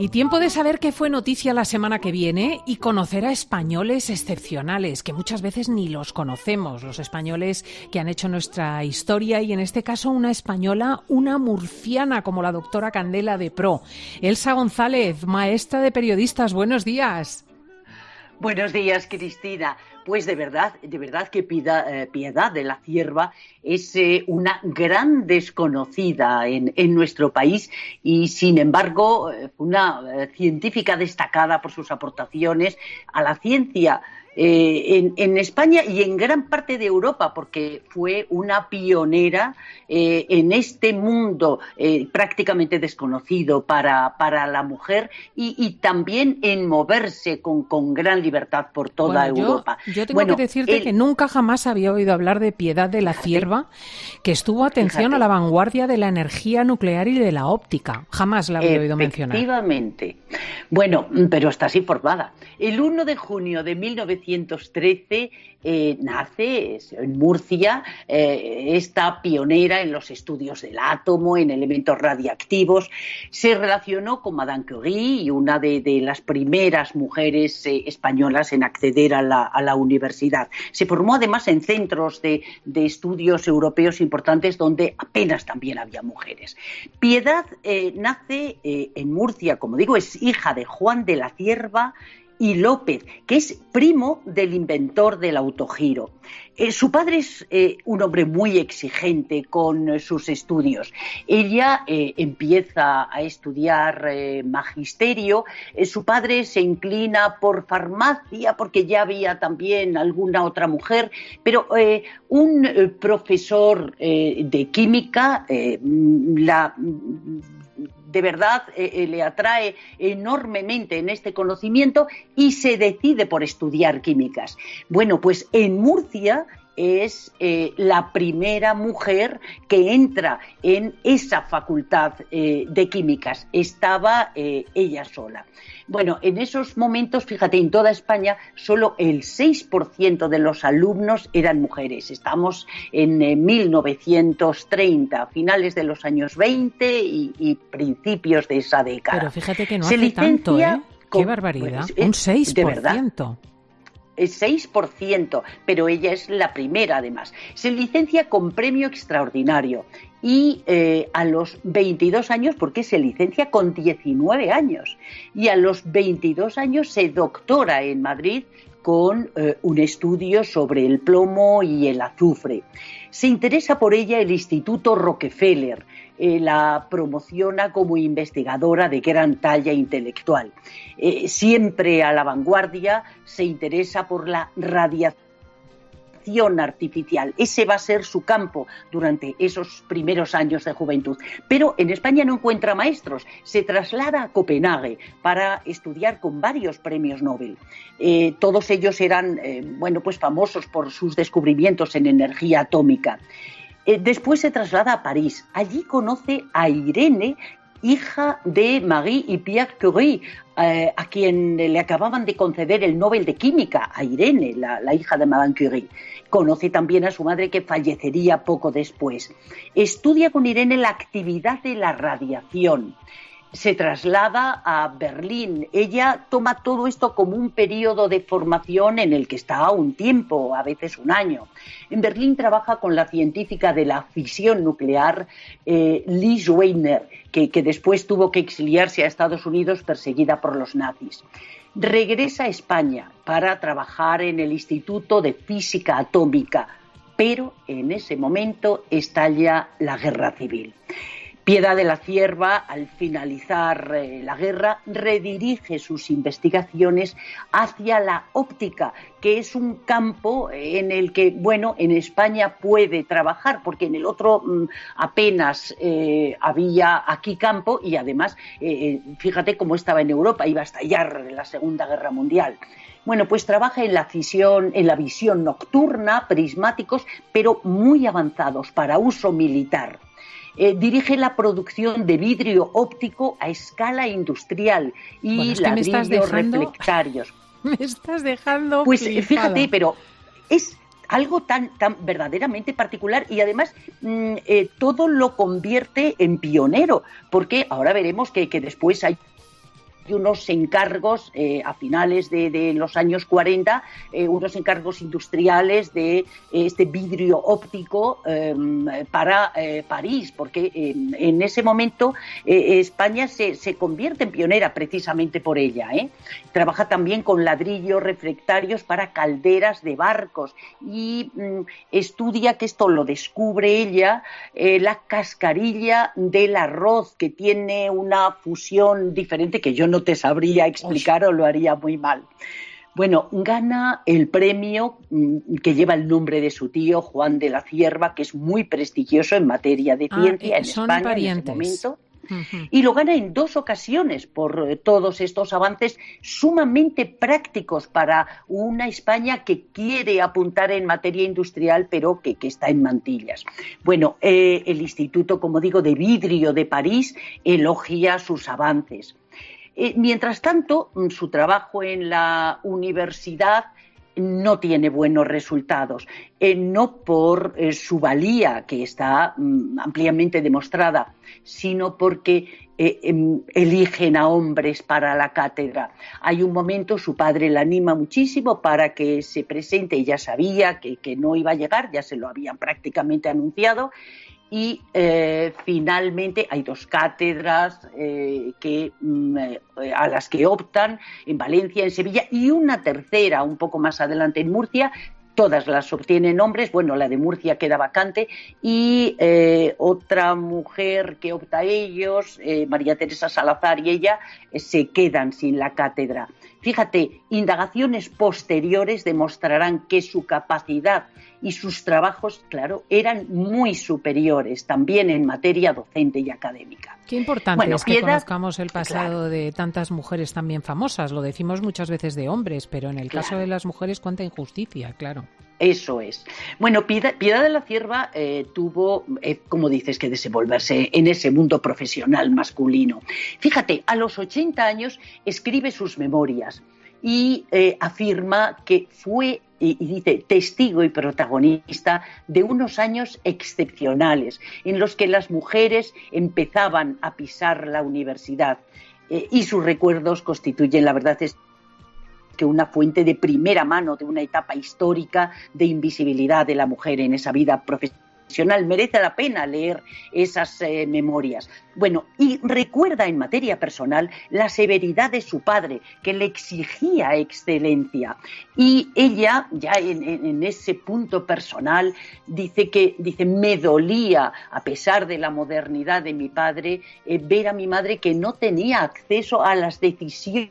Y tiempo de saber qué fue noticia la semana que viene y conocer a españoles excepcionales, que muchas veces ni los conocemos, los españoles que han hecho nuestra historia y en este caso una española, una murciana como la doctora Candela de Pro. Elsa González, maestra de periodistas, buenos días. Buenos días, Cristina. Pues de verdad, de verdad que eh, Piedad de la Cierva es eh, una gran desconocida en, nuestro país y, sin embargo, eh, una científica destacada por sus aportaciones a la ciencia eh, en, España y en gran parte de Europa, porque fue una pionera eh, en este mundo eh, prácticamente desconocido para, para la mujer y, también en moverse con, con, gran libertad por toda Europa. Yo tengo que decirte que nunca jamás había oído hablar de Piedad de la Cierva, que estuvo atención a la vanguardia de la energía nuclear y de la óptica. Jamás la había oído mencionar. Efectivamente. Bueno, pero está así formada. El 1 de junio de 1900 1913 eh, nace en Murcia eh, esta pionera en los estudios del átomo, en elementos radiactivos. Se relacionó con Madame Curie y una de, las primeras mujeres eh, españolas en acceder a la, universidad. Se formó además en centros de, de estudios europeos importantes donde apenas también había mujeres. Piedad nace en Murcia, como digo, es hija de Juan de la Cierva y López, que es primo del inventor del autogiro. Eh, su padre es eh, un hombre muy exigente con eh, sus estudios. Ella empieza a estudiar magisterio, su padre se inclina por farmacia porque ya había también alguna otra mujer, pero un profesor de química la de verdad eh, eh, le atrae enormemente en este conocimiento y se decide por estudiar químicas. Bueno, pues en Murcia es eh, la primera mujer que entra en esa facultad de químicas. Estaba ella sola. Bueno, en esos momentos, fíjate, en toda España solo el 6% de los alumnos eran mujeres. Estamos en 1930, eh, finales de los años 20 y, principios de esa década. Pero fíjate que no hace tanto, ¿eh? Qué barbaridad, pues, un 6%. De verdad. 6%, pero ella es la primera además. Se licencia con premio extraordinario y eh, a los 22 años, porque se licencia con 19 años, y a los 22 años se doctora en Madrid con eh, un estudio sobre el plomo y el azufre. Se interesa por ella el Instituto Rockefeller, eh, la promociona como investigadora de gran talla intelectual. siempre a la vanguardia, se interesa por la radiación artificial. Ese va a ser su campo durante esos primeros años de juventud. Pero en España no encuentra maestros. Se traslada a Copenhague para estudiar con varios premios Nobel. Eh, todos ellos eran, eh, bueno, pues famosos por sus descubrimientos en energía atómica. Eh, después se traslada a París. Allí conoce a Irene, hija de Marie y Pierre Curie, eh, a quien le acababan de conceder el Nobel de Química, a Irene, la, la, hija de Madame Curie. Conoce también a su madre que fallecería poco después. Estudia con Irene la actividad de la radiación se traslada a Berlín. Ella toma todo esto como un periodo de formación en el que está un tiempo, a veces un año. En Berlín trabaja con la científica de la fisión nuclear, eh, Weiner, que, que después tuvo que exiliarse a Estados Unidos perseguida por los nazis. Regresa a España para trabajar en el Instituto de Física Atómica, pero en ese momento estalla la guerra civil. Piedad de la Cierva, al finalizar eh, la guerra, redirige sus investigaciones hacia la óptica, que es un campo en el que, bueno, en España puede trabajar, porque en el otro mm, apenas eh, había aquí campo y además, eh, fíjate cómo estaba en Europa, iba a estallar la Segunda Guerra Mundial. Bueno, pues trabaja en la en la visión nocturna, prismáticos, pero muy avanzados para uso militar. Eh, dirige la producción de vidrio óptico a escala industrial y ladrillos reflectarios. Me estás dejando. Pues fíjate, pero es algo tan, tan verdaderamente particular y además mm, eh, todo lo convierte en pionero, porque ahora veremos que, que después hay unos encargos eh, a finales de, los años 40, eh, unos encargos industriales de eh, este vidrio óptico em, para París, porque em, en ese momento España se, se, convierte en pionera precisamente por ella. Trabaja también con ladrillos reflectarios para calderas de barcos y mm, estudia, que esto lo descubre ella, la cascarilla del arroz, que tiene una fusión diferente que yo no te sabría explicar o lo haría muy mal. Bueno, gana el premio mm, que lleva el nombre de su tío, Juan de la Cierva, que es muy prestigioso en materia de ah, ciencia en España en ese momento. Y lo gana en dos ocasiones por eh, todos estos avances sumamente prácticos para una España que quiere apuntar en materia industrial, pero que, está en mantillas. Bueno, eh, el Instituto, como digo, de Vidrio de París elogia sus avances. Eh, mientras tanto, mm, su trabajo en la universidad no tiene buenos resultados, eh, no por eh, su valía, que está mm, ampliamente demostrada, sino porque em, eligen a hombres para la cátedra. Hay un momento, su padre la anima muchísimo para que se presente, ella sabía que, que no iba a llegar, ya se lo habían prácticamente anunciado, y eh, finalmente hay dos cátedras eh, que, mm, eh, a las que optan en Valencia, en Sevilla y una tercera un poco más adelante en Murcia. Todas las obtienen hombres, bueno, la de Murcia queda vacante y otra mujer que opta a ellos, María Teresa Salazar y ella, se quedan sin la cátedra. Fíjate, indagaciones posteriores demostrarán que su capacidad y sus trabajos, claro, eran muy superiores también en materia docente y académica. Qué importante es que conozcamos el pasado de tantas mujeres también famosas. Lo decimos muchas veces de hombres, pero en el caso de las mujeres, cuánta injusticia, claro. Eso es. Bueno, Piedad, de la Cierva eh, tuvo, eh, como dices, que desenvolverse en ese mundo profesional masculino. Fíjate, a los 80 años escribe sus memorias y eh, afirma que fue y, dice testigo y protagonista de unos años excepcionales en los que las mujeres empezaban a pisar la universidad y sus recuerdos constituyen, la verdad es que una fuente de primera mano de una etapa histórica de invisibilidad de la mujer en esa vida profesional. Merece la pena leer esas eh, memorias. Bueno, y recuerda en materia personal la severidad de su padre, que le exigía excelencia. Y ella, ya en, ese punto personal, dice que dice, me dolía, a pesar de la modernidad de mi padre, eh, ver a mi madre que no tenía acceso a las decisiones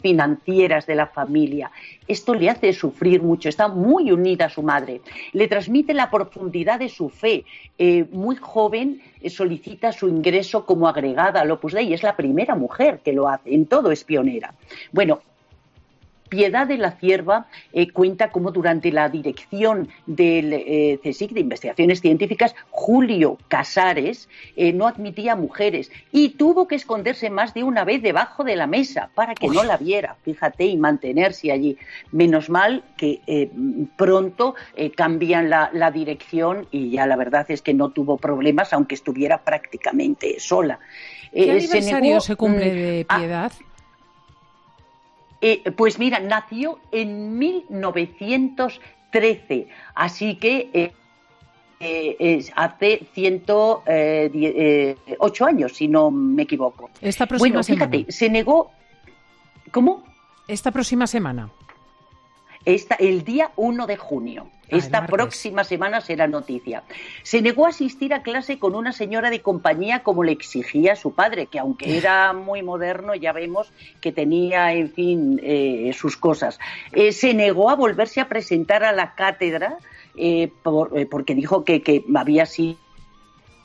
financieras de la familia. Esto le hace sufrir mucho, está muy unida a su madre, le transmite la profundidad de su fe. Eh, muy joven eh, solicita su ingreso como agregada al Opus Dei, es la primera mujer que lo hace, en todo es pionera. Bueno, Piedad de la Cierva eh, cuenta como durante la dirección del eh, CSIC de Investigaciones Científicas, Julio Casares eh, no admitía mujeres y tuvo que esconderse más de una vez debajo de la mesa para que no la viera, fíjate, y mantenerse allí. Menos mal que pronto cambian la, dirección y ya la verdad es que no tuvo problemas, aunque estuviera prácticamente sola. ¿Qué aniversario se, cumple mm, de Piedad? Eh, pues mira, nació en 1913, así que eh, eh, hace 108 años, si no me equivoco. Esta próxima bueno, fíjate, se negó. ¿Cómo? Esta próxima semana. Esta, el día 1 de junio. Esta próxima semana será noticia. Se negó a asistir a clase con una señora de compañía como le exigía su padre, que aunque era muy moderno, ya vemos que tenía, en fin, eh, sus cosas. Eh, se negó a volverse a presentar a la cátedra eh, porque dijo que, que había sido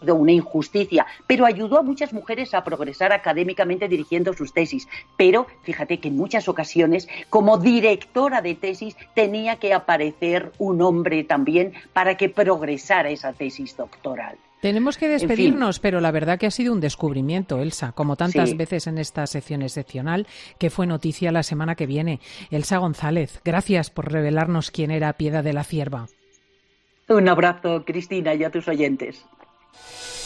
una injusticia, pero ayudó a muchas mujeres a progresar académicamente dirigiendo sus tesis. Pero fíjate que en muchas ocasiones, como directora de tesis, tenía que aparecer un hombre también para que progresara esa tesis doctoral. Tenemos que despedirnos, pero la verdad que ha sido un descubrimiento, Elsa, como tantas veces en esta sección excepcional que fue noticia la semana que viene. Elsa González, gracias por revelarnos quién era Piedad de la Cierva. Un abrazo, Cristina, y a tus oyentes. え?